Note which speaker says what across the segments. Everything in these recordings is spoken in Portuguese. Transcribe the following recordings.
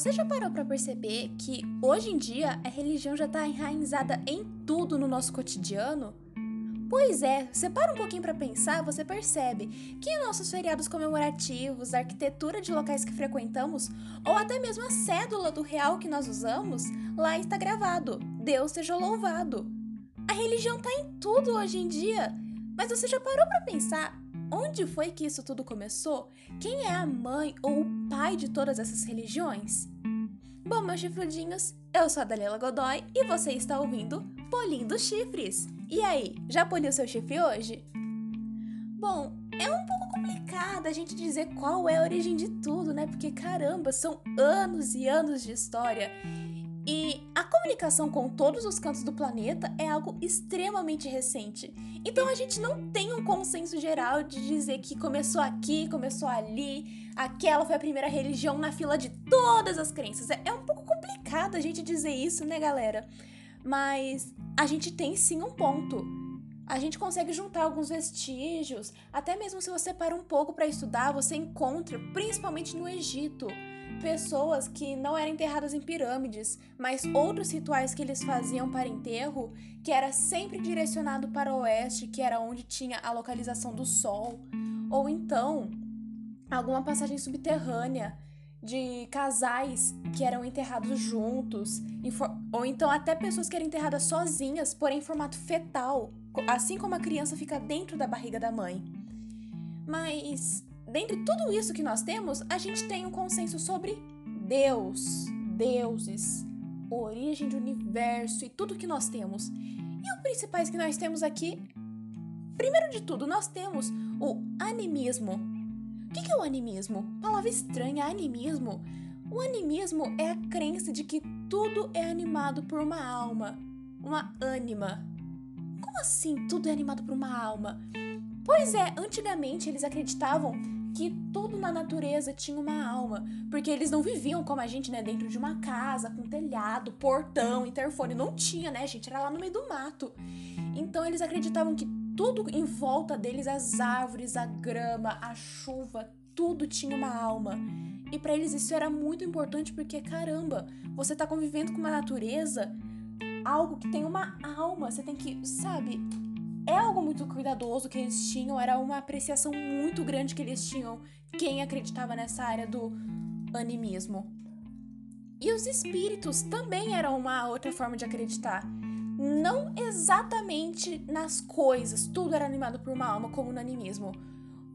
Speaker 1: Você já parou para perceber que hoje em dia a religião já está enraizada em tudo no nosso cotidiano? Pois é, você para um pouquinho para pensar, você percebe que nossos feriados comemorativos, a arquitetura de locais que frequentamos, ou até mesmo a cédula do real que nós usamos, lá está gravado: Deus seja louvado. A religião está em tudo hoje em dia. Mas você já parou para pensar onde foi que isso tudo começou? Quem é a mãe ou o pai de todas essas religiões? Bom, meus chifrudinhos, eu sou a Dalila Godoy e você está ouvindo Polindo Chifres. E aí, já poliu seu chifre hoje? Bom, é um pouco complicado a gente dizer qual é a origem de tudo, né? Porque caramba, são anos e anos de história e a comunicação com todos os cantos do planeta é algo extremamente recente. Então a gente não tem um consenso geral de dizer que começou aqui, começou ali, aquela foi a primeira religião na fila de todas as crenças. É, é um pouco complicado a gente dizer isso, né, galera? Mas a gente tem sim um ponto. A gente consegue juntar alguns vestígios, até mesmo se você para um pouco para estudar, você encontra, principalmente no Egito, pessoas que não eram enterradas em pirâmides, mas outros rituais que eles faziam para enterro, que era sempre direcionado para o oeste, que era onde tinha a localização do sol, ou então alguma passagem subterrânea de casais que eram enterrados juntos, ou então até pessoas que eram enterradas sozinhas, porém em formato fetal, assim como a criança fica dentro da barriga da mãe. Mas dentre tudo isso que nós temos, a gente tem um consenso sobre Deus, deuses, origem do universo e tudo que nós temos. E os principais que nós temos aqui, primeiro de tudo, nós temos o animismo. O que é o animismo? Palavra estranha, animismo. O animismo é a crença de que tudo é animado por uma alma, uma ânima. Como assim tudo é animado por uma alma? Pois é, antigamente eles acreditavam que tudo na natureza tinha uma alma, porque eles não viviam como a gente, né, dentro de uma casa com telhado, portão, interfone, não tinha, né, gente, era lá no meio do mato. Então eles acreditavam que tudo em volta deles, as árvores, a grama, a chuva, tudo tinha uma alma. E para eles isso era muito importante porque caramba, você tá convivendo com uma natureza, algo que tem uma alma, você tem que, sabe, é algo muito cuidadoso que eles tinham, era uma apreciação muito grande que eles tinham, quem acreditava nessa área do animismo. E os espíritos também eram uma outra forma de acreditar. Não exatamente nas coisas, tudo era animado por uma alma, como no animismo.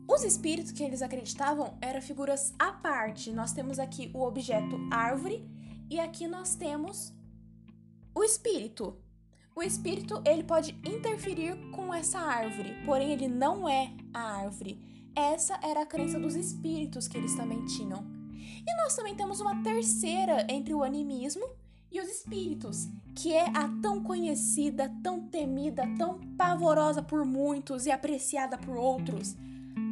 Speaker 1: Os espíritos que eles acreditavam eram figuras à parte. Nós temos aqui o objeto árvore e aqui nós temos o espírito, o espírito, ele pode interferir com essa árvore, porém ele não é a árvore. Essa era a crença dos espíritos que eles também tinham. E nós também temos uma terceira entre o animismo e os espíritos, que é a tão conhecida, tão temida, tão pavorosa por muitos e apreciada por outros,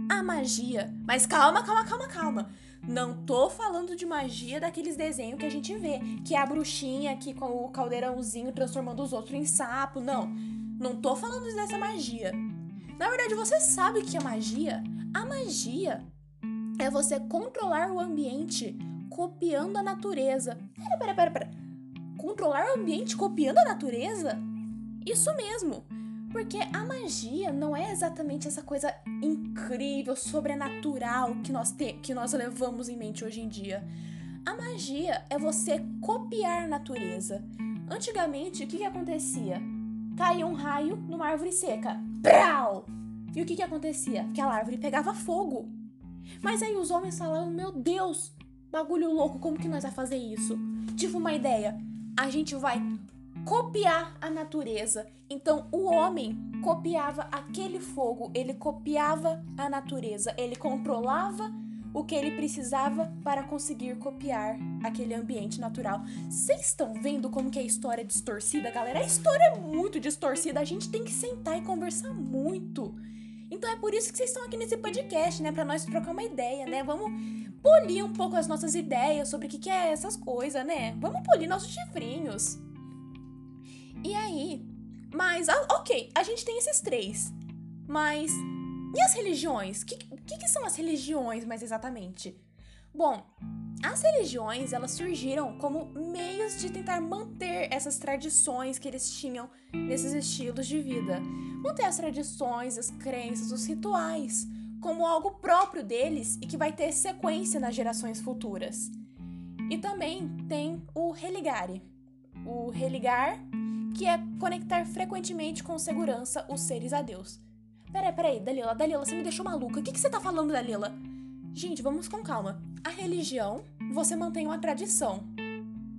Speaker 1: a magia. Mas calma, calma, calma, calma. Não tô falando de magia daqueles desenhos que a gente vê, que é a bruxinha aqui com o caldeirãozinho transformando os outros em sapo. Não, não tô falando dessa magia. Na verdade, você sabe o que é magia? A magia é você controlar o ambiente copiando a natureza. Pera, pera, pera, pera. Controlar o ambiente copiando a natureza? Isso mesmo. Porque a magia não é exatamente essa coisa incrível, sobrenatural que nós, te, que nós levamos em mente hoje em dia. A magia é você copiar a natureza. Antigamente, o que, que acontecia? Caía um raio numa árvore seca. Brau! E o que, que acontecia? Aquela árvore pegava fogo. Mas aí os homens falavam: Meu Deus, bagulho louco, como que nós vamos fazer isso? Tive uma ideia. A gente vai copiar a natureza. Então o homem copiava aquele fogo, ele copiava a natureza, ele controlava o que ele precisava para conseguir copiar aquele ambiente natural. Vocês estão vendo como que a história é distorcida, galera? A história é muito distorcida, a gente tem que sentar e conversar muito. Então é por isso que vocês estão aqui nesse podcast, né? Para nós trocar uma ideia, né? Vamos polir um pouco as nossas ideias sobre o que, que é essas coisas, né? Vamos polir nossos chifrinhos. E aí? Mas, ok, a gente tem esses três. Mas. E as religiões? O que, que, que são as religiões, mais exatamente? Bom, As religiões, elas surgiram como meios de tentar manter essas tradições que eles tinham nesses estilos de vida. Manter as tradições, as crenças, os rituais como algo próprio deles e que vai ter sequência nas gerações futuras. E também tem o religare. O religar, que é conectar frequentemente com segurança os seres a Deus. Peraí, peraí, Dalila, Dalila, você me deixou maluca. O que, que você tá falando, Dalila? Gente, vamos com calma. A religião você mantém uma tradição.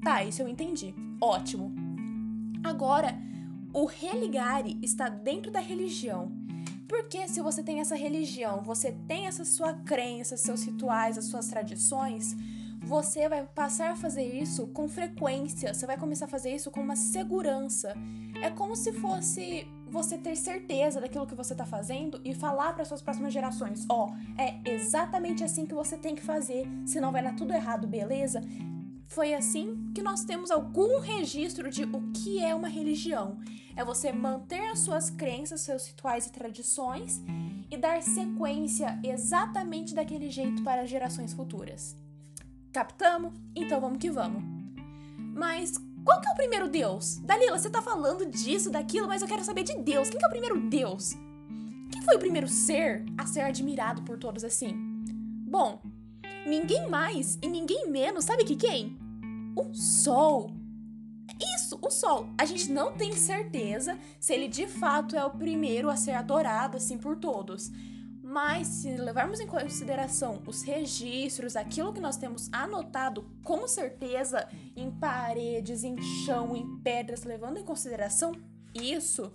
Speaker 1: Tá, isso eu entendi. Ótimo. Agora, o religare está dentro da religião. Porque se você tem essa religião, você tem essa sua crença, seus rituais, as suas tradições, você vai passar a fazer isso com frequência, você vai começar a fazer isso com uma segurança. É como se fosse você ter certeza daquilo que você está fazendo e falar para suas próximas gerações: ó, oh, é exatamente assim que você tem que fazer, senão vai dar tudo errado, beleza? Foi assim que nós temos algum registro de o que é uma religião. É você manter as suas crenças, seus rituais e tradições e dar sequência exatamente daquele jeito para gerações futuras. Captamos? Então vamos que vamos. Mas qual que é o primeiro Deus? Dalila, você tá falando disso, daquilo, mas eu quero saber de Deus. Quem que é o primeiro Deus? Quem foi o primeiro ser a ser admirado por todos assim? Bom, ninguém mais e ninguém menos, sabe que quem? O Sol. Isso, o Sol. A gente não tem certeza se ele de fato é o primeiro a ser adorado assim por todos. Mas se levarmos em consideração os registros, aquilo que nós temos anotado com certeza em paredes, em chão, em pedras, levando em consideração isso,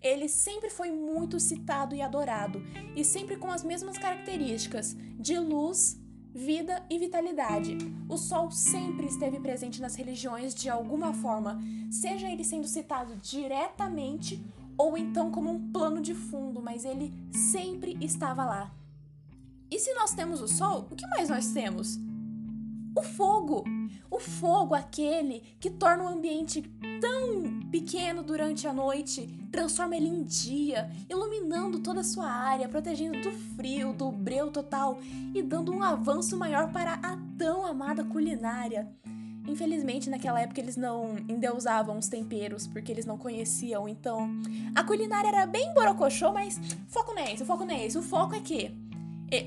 Speaker 1: ele sempre foi muito citado e adorado, e sempre com as mesmas características de luz, vida e vitalidade. O sol sempre esteve presente nas religiões de alguma forma, seja ele sendo citado diretamente ou então como um plano de fundo, mas ele sempre estava lá. E se nós temos o sol, o que mais nós temos? O fogo. O fogo, aquele que torna o ambiente tão pequeno durante a noite, transforma ele em dia, iluminando toda a sua área, protegendo do frio, do breu total e dando um avanço maior para a tão amada culinária. Infelizmente, naquela época eles não endeusavam os temperos porque eles não conheciam, então a culinária era bem borocochô, mas foco não é esse, foco não é esse. O foco é que,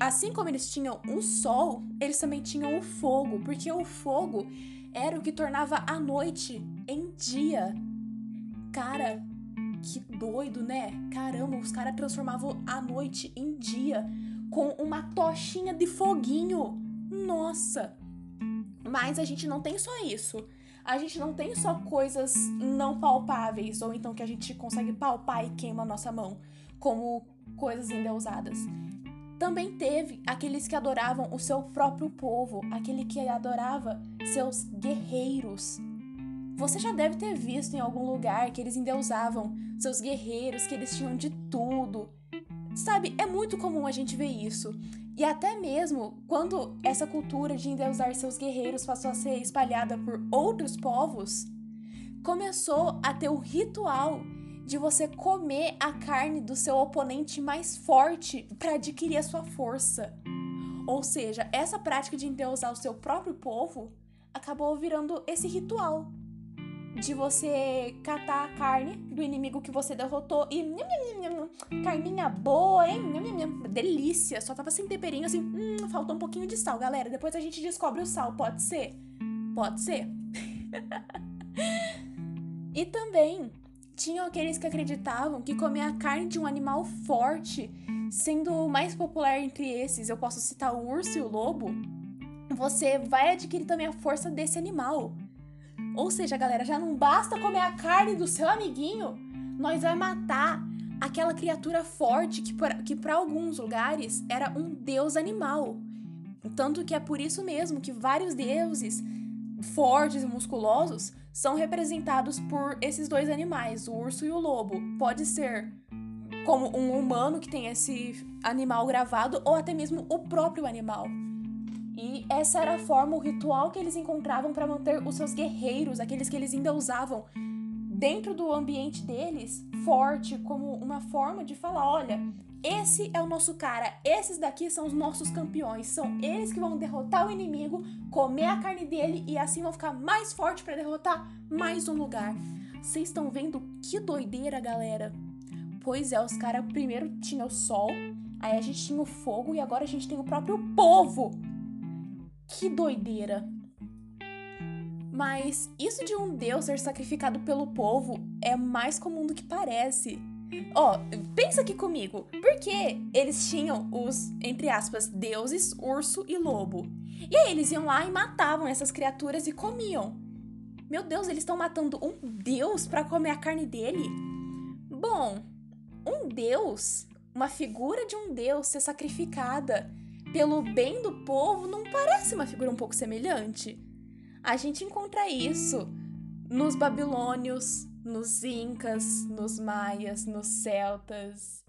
Speaker 1: assim como eles tinham o sol, eles também tinham o fogo, porque o fogo era o que tornava a noite em dia. Cara, que doido, né? Caramba, os caras transformavam a noite em dia com uma tochinha de foguinho. Nossa! Mas a gente não tem só isso. A gente não tem só coisas não palpáveis, ou então que a gente consegue palpar e queima a nossa mão, como coisas endeusadas. Também teve aqueles que adoravam o seu próprio povo, aquele que adorava seus guerreiros. Você já deve ter visto em algum lugar que eles endeusavam seus guerreiros, que eles tinham de tudo. Sabe, é muito comum a gente ver isso. E até mesmo quando essa cultura de endeusar seus guerreiros passou a ser espalhada por outros povos, começou a ter o ritual de você comer a carne do seu oponente mais forte para adquirir a sua força. Ou seja, essa prática de endeusar o seu próprio povo acabou virando esse ritual de você catar a carne do inimigo que você derrotou e carninha boa, hein? Delícia, só tava sem temperinho assim, hum, faltou um pouquinho de sal, galera. Depois a gente descobre o sal, pode ser? Pode ser. e também tinham aqueles que acreditavam que comer a carne de um animal forte, sendo o mais popular entre esses, eu posso citar o urso e o lobo, você vai adquirir também a força desse animal. Ou seja, galera, já não basta comer a carne do seu amiguinho, nós vai matar aquela criatura forte que para que alguns lugares era um deus animal. Tanto que é por isso mesmo que vários deuses fortes e musculosos são representados por esses dois animais, o urso e o lobo. Pode ser como um humano que tem esse animal gravado ou até mesmo o próprio animal. E essa era a forma, o ritual que eles encontravam para manter os seus guerreiros, aqueles que eles ainda usavam dentro do ambiente deles, forte, como uma forma de falar: olha, esse é o nosso cara, esses daqui são os nossos campeões, são eles que vão derrotar o inimigo, comer a carne dele e assim vão ficar mais forte para derrotar mais um lugar. Vocês estão vendo que doideira, galera? Pois é, os caras primeiro tinha o sol, aí a gente tinha o fogo e agora a gente tem o próprio povo. Que doideira. Mas isso de um deus ser sacrificado pelo povo é mais comum do que parece. Ó, oh, pensa aqui comigo. Por que eles tinham os, entre aspas, deuses, urso e lobo? E aí eles iam lá e matavam essas criaturas e comiam. Meu Deus, eles estão matando um deus para comer a carne dele? Bom, um deus, uma figura de um deus ser sacrificada pelo bem do povo não parece uma figura um pouco semelhante? A gente encontra isso nos babilônios, nos incas, nos maias, nos celtas.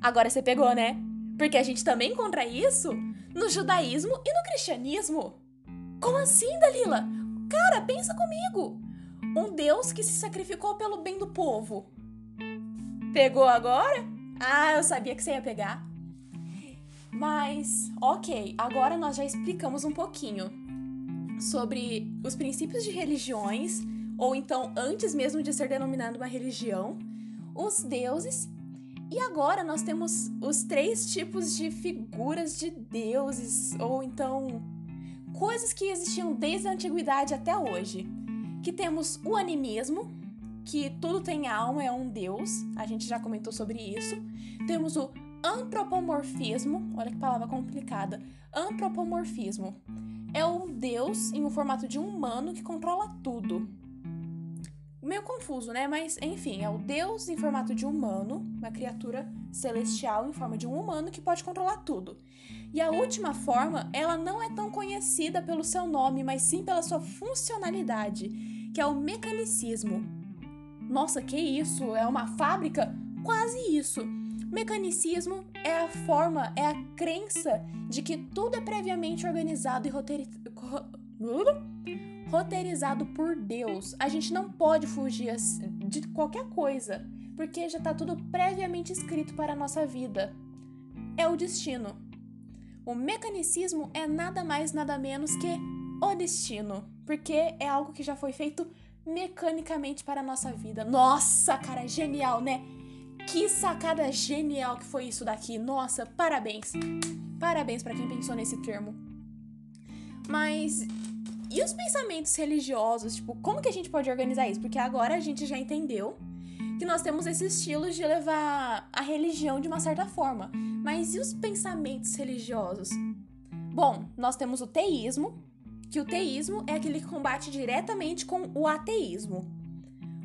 Speaker 1: Agora você pegou, né? Porque a gente também encontra isso no judaísmo e no cristianismo. Como assim, Dalila? Cara, pensa comigo. Um Deus que se sacrificou pelo bem do povo. Pegou agora? Ah, eu sabia que você ia pegar. Mas, ok, agora nós já explicamos um pouquinho sobre os princípios de religiões, ou então antes mesmo de ser denominada uma religião, os deuses. E agora nós temos os três tipos de figuras de deuses, ou então coisas que existiam desde a antiguidade até hoje. Que temos o animismo, que tudo tem alma, é um deus, a gente já comentou sobre isso. Temos o antropomorfismo, olha que palavra complicada. Antropomorfismo é um deus em um formato de um humano que controla tudo. Meio confuso, né? Mas enfim, é o deus em formato de humano, uma criatura celestial em forma de um humano que pode controlar tudo. E a última forma, ela não é tão conhecida pelo seu nome, mas sim pela sua funcionalidade, que é o mecanicismo. Nossa, que isso? É uma fábrica? Quase isso. Mecanicismo é a forma, é a crença de que tudo é previamente organizado e roteirizado por Deus. A gente não pode fugir de qualquer coisa, porque já está tudo previamente escrito para a nossa vida. É o destino. O mecanicismo é nada mais, nada menos que o destino, porque é algo que já foi feito mecanicamente para a nossa vida. Nossa, cara, genial, né? Que sacada genial que foi isso daqui. Nossa, parabéns. Parabéns para quem pensou nesse termo. Mas e os pensamentos religiosos? Tipo, como que a gente pode organizar isso? Porque agora a gente já entendeu que nós temos esse estilo de levar a religião de uma certa forma. Mas e os pensamentos religiosos? Bom, nós temos o teísmo, que o teísmo é aquele que combate diretamente com o ateísmo.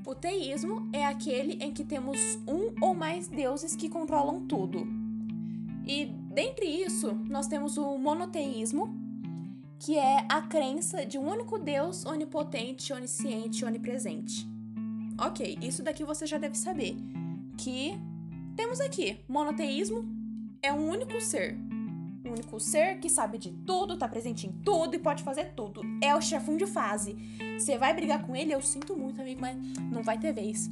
Speaker 1: O teísmo é aquele em que temos um ou mais deuses que controlam tudo. E dentre isso, nós temos o monoteísmo, que é a crença de um único Deus onipotente, onisciente, onipresente. Ok, isso daqui você já deve saber. Que temos aqui: monoteísmo é um único ser, o único ser que sabe de tudo, tá presente em tudo e pode fazer tudo. É o chefão de fase. Você vai brigar com ele, eu sinto muito, amigo, mas não vai ter vez.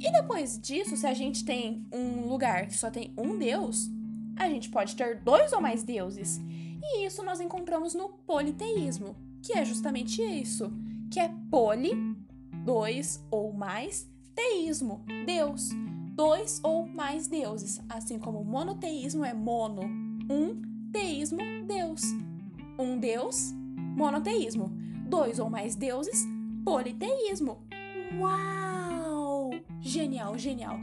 Speaker 1: E depois disso, se a gente tem um lugar que só tem um deus, a gente pode ter dois ou mais deuses. E isso nós encontramos no politeísmo, que é justamente isso, que é poli, dois ou mais, teísmo, Deus, dois ou mais deuses, assim como monoteísmo é mono, um teísmo, Deus. Um Deus, monoteísmo. Dois ou mais deuses, politeísmo. Uau! Genial, genial.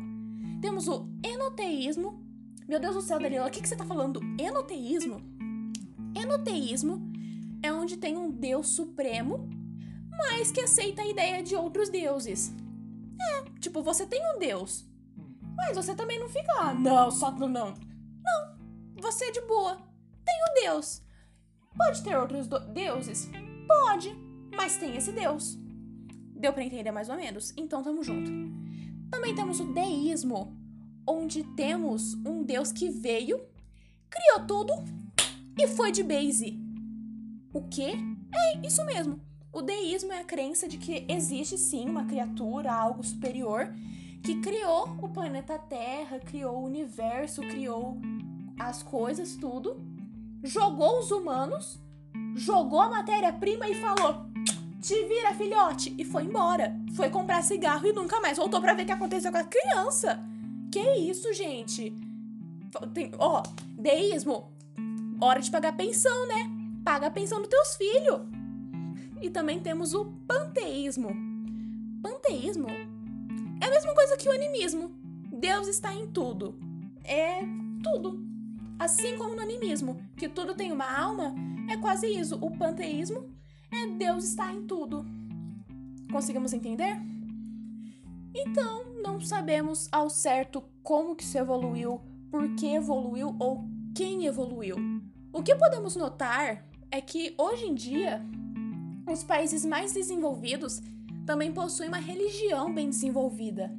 Speaker 1: Temos o enoteísmo. Meu Deus do céu, Dalila, o que, que você tá falando? Enoteísmo? Enoteísmo é onde tem um Deus supremo, mas que aceita a ideia de outros deuses. É, tipo, você tem um Deus, mas você também não fica, ah, não, só não. Não, você é de boa tem o Deus. Pode ter outros deuses? Pode, mas tem esse Deus. Deu para entender mais ou menos? Então tamo junto. Também temos o deísmo, onde temos um Deus que veio, criou tudo e foi de base. O quê? É isso mesmo. O deísmo é a crença de que existe sim uma criatura, algo superior, que criou o planeta Terra, criou o universo, criou as coisas, tudo, jogou os humanos, jogou a matéria-prima e falou: te vira, filhote! E foi embora. Foi comprar cigarro e nunca mais voltou para ver o que aconteceu com a criança. Que isso, gente? Tem, ó, deísmo. Hora de pagar pensão, né? Paga a pensão dos teus filhos. E também temos o panteísmo. Panteísmo é a mesma coisa que o animismo. Deus está em tudo. É tudo. Assim como no animismo, que tudo tem uma alma, é quase isso. O panteísmo é Deus está em tudo. Conseguimos entender? Então, não sabemos ao certo como que isso evoluiu, por que evoluiu ou quem evoluiu. O que podemos notar é que hoje em dia os países mais desenvolvidos também possuem uma religião bem desenvolvida.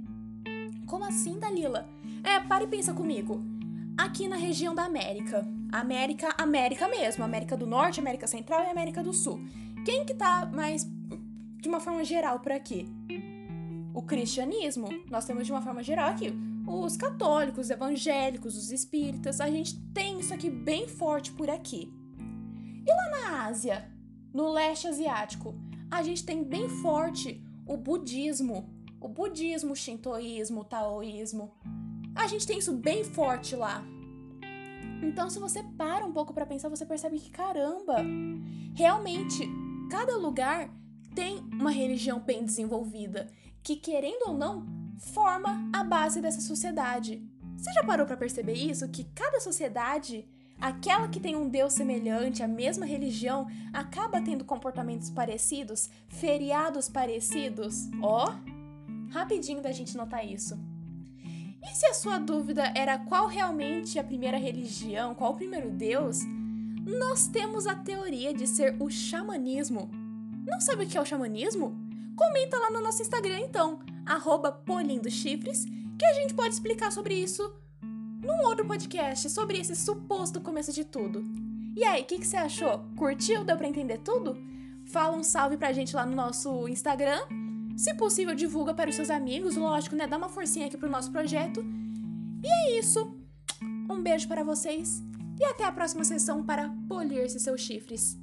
Speaker 1: Como assim, Dalila? É, para e pensa comigo. Aqui na região da América, América, América mesmo, América do Norte, América Central e América do Sul. Quem que tá mais de uma forma geral por aqui? O cristianismo. Nós temos de uma forma geral aqui os católicos, os evangélicos, os espíritas. A gente tem isso aqui bem forte por aqui. E lá na Ásia, no leste asiático, a gente tem bem forte o budismo, o budismo, o shintoísmo, o taoísmo. A gente tem isso bem forte lá. Então, se você para um pouco para pensar, você percebe que caramba, realmente cada lugar tem uma religião bem desenvolvida, que querendo ou não, forma a base dessa sociedade. Você já parou para perceber isso? Que cada sociedade Aquela que tem um Deus semelhante, a mesma religião, acaba tendo comportamentos parecidos, feriados parecidos. Ó, oh, rapidinho da gente notar isso. E se a sua dúvida era qual realmente a primeira religião, qual o primeiro Deus, nós temos a teoria de ser o xamanismo. Não sabe o que é o xamanismo? Comenta lá no nosso Instagram então, arroba polindochifres, que a gente pode explicar sobre isso num outro podcast sobre esse suposto começo de tudo. E aí, o que, que você achou? Curtiu? Deu pra entender tudo? Fala um salve pra gente lá no nosso Instagram. Se possível, divulga para os seus amigos, lógico, né? Dá uma forcinha aqui pro nosso projeto. E é isso. Um beijo para vocês e até a próxima sessão para polir-se seus chifres.